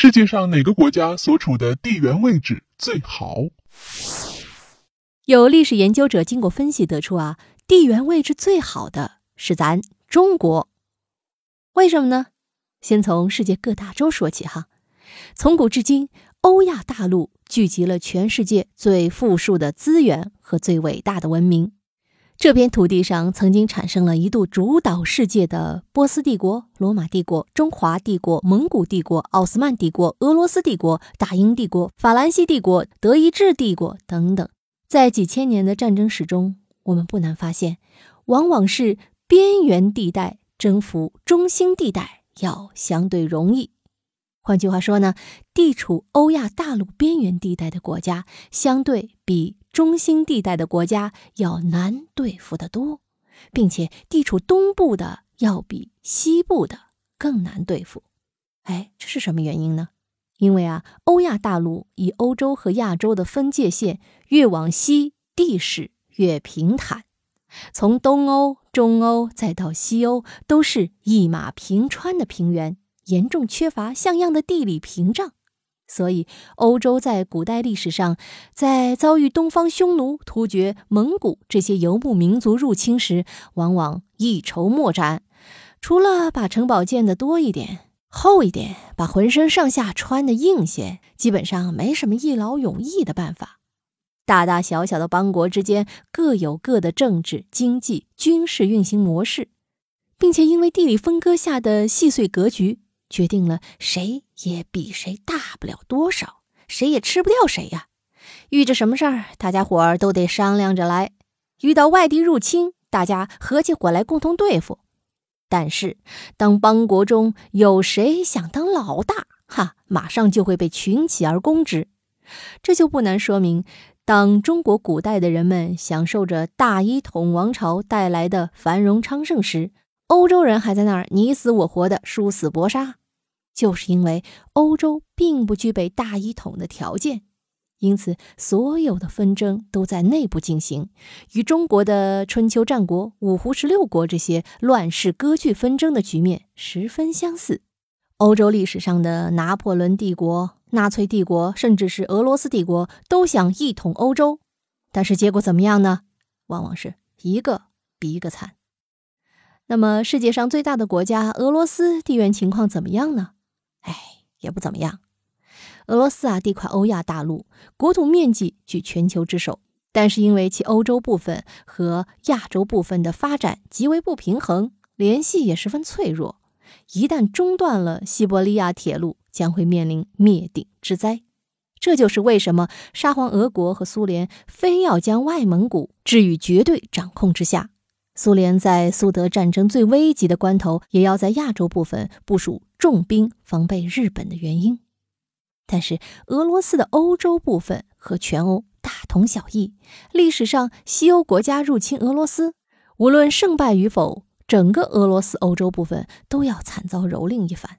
世界上哪个国家所处的地缘位置最好？有历史研究者经过分析得出啊，地缘位置最好的是咱中国。为什么呢？先从世界各大洲说起哈。从古至今，欧亚大陆聚集了全世界最富庶的资源和最伟大的文明。这片土地上曾经产生了一度主导世界的波斯帝国、罗马帝国、中华帝国、蒙古帝国、奥斯曼帝国、俄罗斯帝国、大英帝国、法兰西帝国、德意志帝国等等。在几千年的战争史中，我们不难发现，往往是边缘地带征服中心地带要相对容易。换句话说呢，地处欧亚大陆边缘地带的国家，相对比。中心地带的国家要难对付得多，并且地处东部的要比西部的更难对付。哎，这是什么原因呢？因为啊，欧亚大陆以欧洲和亚洲的分界线越往西，地势越平坦，从东欧、中欧再到西欧，都是一马平川的平原，严重缺乏像样的地理屏障。所以，欧洲在古代历史上，在遭遇东方匈奴、突厥、蒙古这些游牧民族入侵时，往往一筹莫展。除了把城堡建得多一点、厚一点，把浑身上下穿得硬些，基本上没什么一劳永逸的办法。大大小小的邦国之间各有各的政治、经济、军事运行模式，并且因为地理分割下的细碎格局。决定了谁也比谁大不了多少，谁也吃不掉谁呀。遇着什么事儿，大家伙儿都得商量着来。遇到外敌入侵，大家合起伙来共同对付。但是，当邦国中有谁想当老大，哈，马上就会被群起而攻之。这就不难说明，当中国古代的人们享受着大一统王朝带来的繁荣昌盛时，欧洲人还在那儿你死我活的殊死搏杀。就是因为欧洲并不具备大一统的条件，因此所有的纷争都在内部进行，与中国的春秋战国、五胡十六国这些乱世割据纷争的局面十分相似。欧洲历史上的拿破仑帝国、纳粹帝国，甚至是俄罗斯帝国，都想一统欧洲，但是结果怎么样呢？往往是一个比一个惨。那么，世界上最大的国家俄罗斯地缘情况怎么样呢？哎，也不怎么样。俄罗斯啊，地跨欧亚大陆，国土面积居全球之首，但是因为其欧洲部分和亚洲部分的发展极为不平衡，联系也十分脆弱。一旦中断了西伯利亚铁路，将会面临灭顶之灾。这就是为什么沙皇俄国和苏联非要将外蒙古置于绝对掌控之下。苏联在苏德战争最危急的关头，也要在亚洲部分部署重兵防备日本的原因。但是俄罗斯的欧洲部分和全欧大同小异。历史上西欧国家入侵俄罗斯，无论胜败与否，整个俄罗斯欧洲部分都要惨遭蹂躏一番。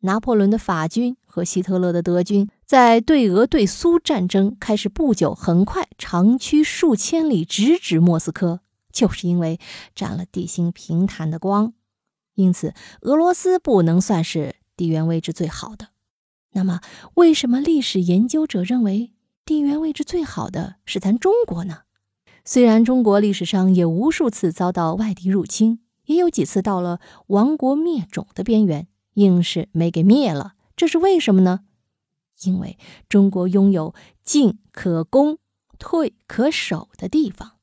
拿破仑的法军和希特勒的德军在对俄对苏战争开始不久，很快长驱数千里，直指莫斯科。就是因为占了地形平坦的光，因此俄罗斯不能算是地缘位置最好的。那么，为什么历史研究者认为地缘位置最好的是咱中国呢？虽然中国历史上也无数次遭到外敌入侵，也有几次到了亡国灭种的边缘，硬是没给灭了。这是为什么呢？因为中国拥有进可攻、退可守的地方。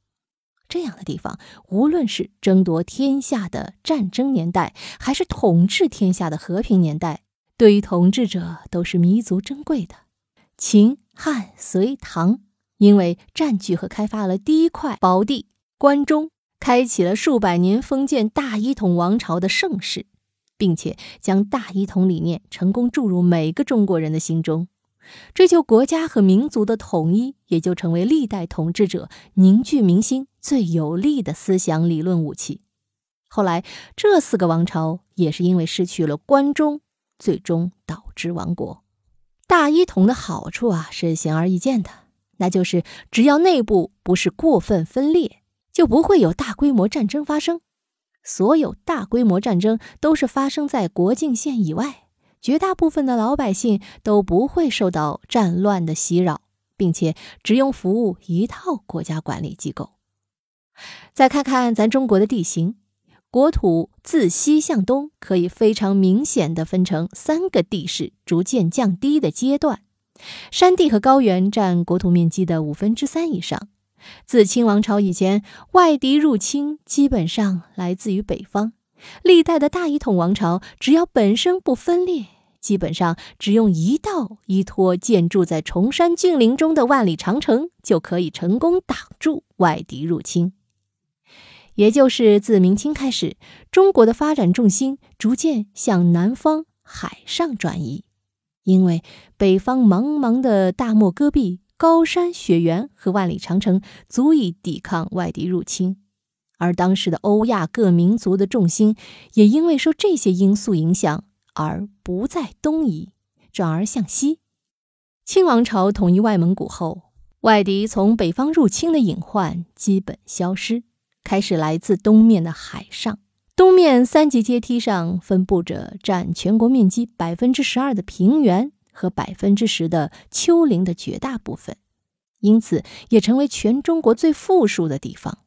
这样的地方，无论是争夺天下的战争年代，还是统治天下的和平年代，对于统治者都是弥足珍贵的。秦汉隋唐，因为占据和开发了第一块宝地关中，开启了数百年封建大一统王朝的盛世，并且将大一统理念成功注入每个中国人的心中。追求国家和民族的统一，也就成为历代统治者凝聚民心最有力的思想理论武器。后来，这四个王朝也是因为失去了关中，最终导致亡国。大一统的好处啊，是显而易见的，那就是只要内部不是过分分裂，就不会有大规模战争发生。所有大规模战争都是发生在国境线以外。绝大部分的老百姓都不会受到战乱的袭扰，并且只用服务一套国家管理机构。再看看咱中国的地形，国土自西向东可以非常明显的分成三个地势逐渐降低的阶段，山地和高原占国土面积的五分之三以上。自清王朝以前，外敌入侵基本上来自于北方。历代的大一统王朝，只要本身不分裂，基本上只用一道依托建筑在崇山峻岭中的万里长城，就可以成功挡住外敌入侵。也就是自明清开始，中国的发展重心逐渐向南方海上转移，因为北方茫茫的大漠戈壁、高山雪原和万里长城足以抵抗外敌入侵。而当时的欧亚各民族的重心，也因为受这些因素影响而不再东移，转而向西。清王朝统一外蒙古后，外敌从北方入侵的隐患基本消失，开始来自东面的海上。东面三级阶梯上分布着占全国面积百分之十二的平原和百分之十的丘陵的绝大部分，因此也成为全中国最富庶的地方。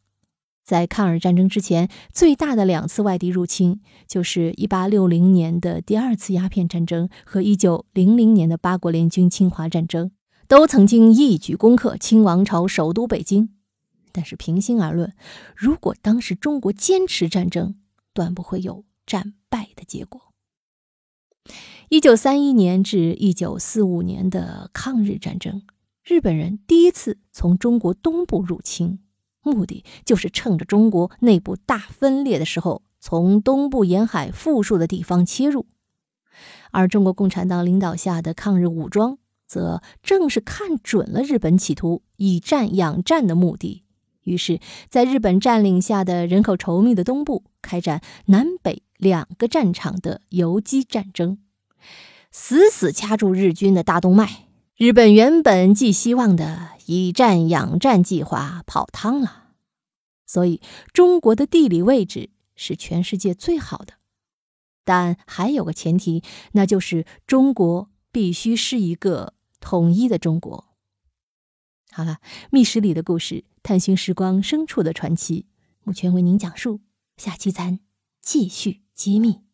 在抗日战争之前，最大的两次外敌入侵，就是1860年的第二次鸦片战争和1900年的八国联军侵华战争，都曾经一举攻克清王朝首都北京。但是平心而论，如果当时中国坚持战争，断不会有战败的结果。1931年至1945年的抗日战争，日本人第一次从中国东部入侵。目的就是趁着中国内部大分裂的时候，从东部沿海富庶的地方切入，而中国共产党领导下的抗日武装，则正是看准了日本企图以战养战的目的，于是，在日本占领下的人口稠密的东部，开展南北两个战场的游击战争，死死掐住日军的大动脉。日本原本寄希望的以战养战计划泡汤了，所以中国的地理位置是全世界最好的，但还有个前提，那就是中国必须是一个统一的中国。好了，密室里的故事，探寻时光深处的传奇，目前为您讲述，下期咱继续揭秘。